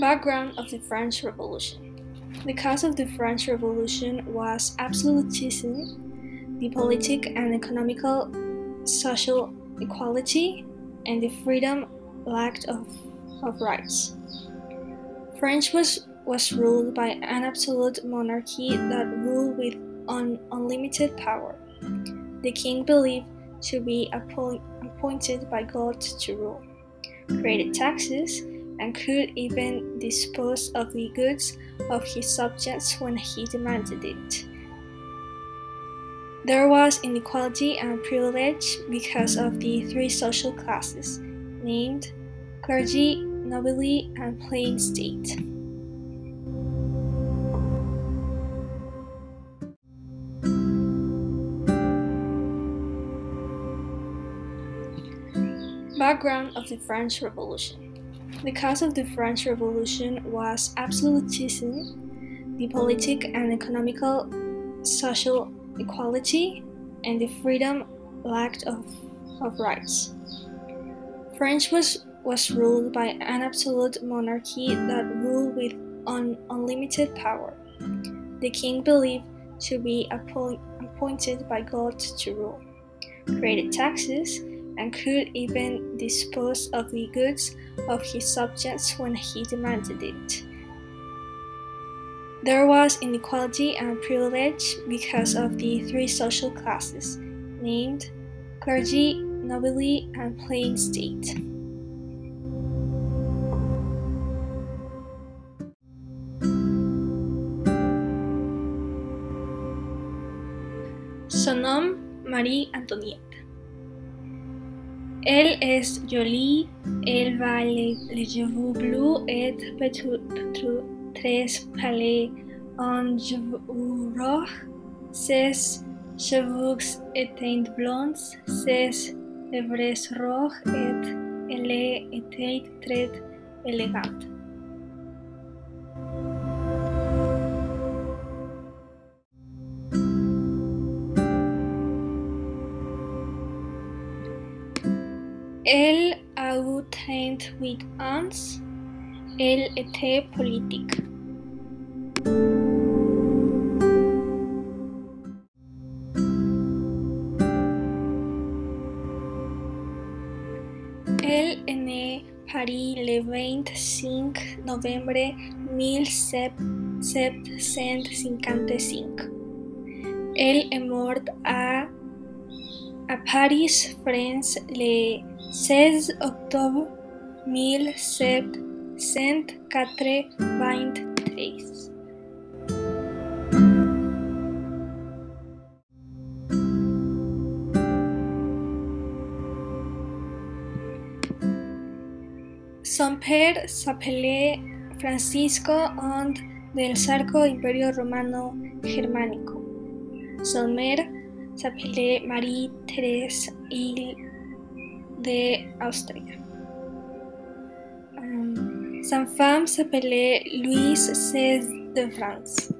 Background of the French Revolution The cause of the French Revolution was absolutism, the political and economical social equality, and the freedom lacked of, of rights. France was, was ruled by an absolute monarchy that ruled with un, unlimited power. The king believed to be appoint, appointed by God to rule, created taxes, and could even dispose of the goods of his subjects when he demanded it. There was inequality and privilege because of the three social classes, named clergy, nobility, and plain state. Background of the French Revolution the cause of the French Revolution was absolutism, the political and economical social equality, and the freedom lacked of, of rights. France was, was ruled by an absolute monarchy that ruled with un, unlimited power. The king believed to be appoint, appointed by God to rule, created taxes, and could even dispose of the goods of his subjects when he demanded it. There was inequality and privilege because of the three social classes, named clergy, nobility, and plain state. Son nom Marie Antoinette. Elle est jolie, elle va les, les cheveux bleus et très palais en cheveux roux. Ses cheveux étaient blonds, ses lèvres rouges et elle était très élégante. el Outrend with Ons, el ET Politik. El N. Paris le 25 novembre 1755. El est mort à, à Paris, France, le 16 octubre 1783. San Pedro s'apelé Francisco and del Sacro Imperio Romano Germánico. Sommer s'apelé Marie Thérèse y de Austria. Sa femme s'appelait Louise XVI de France.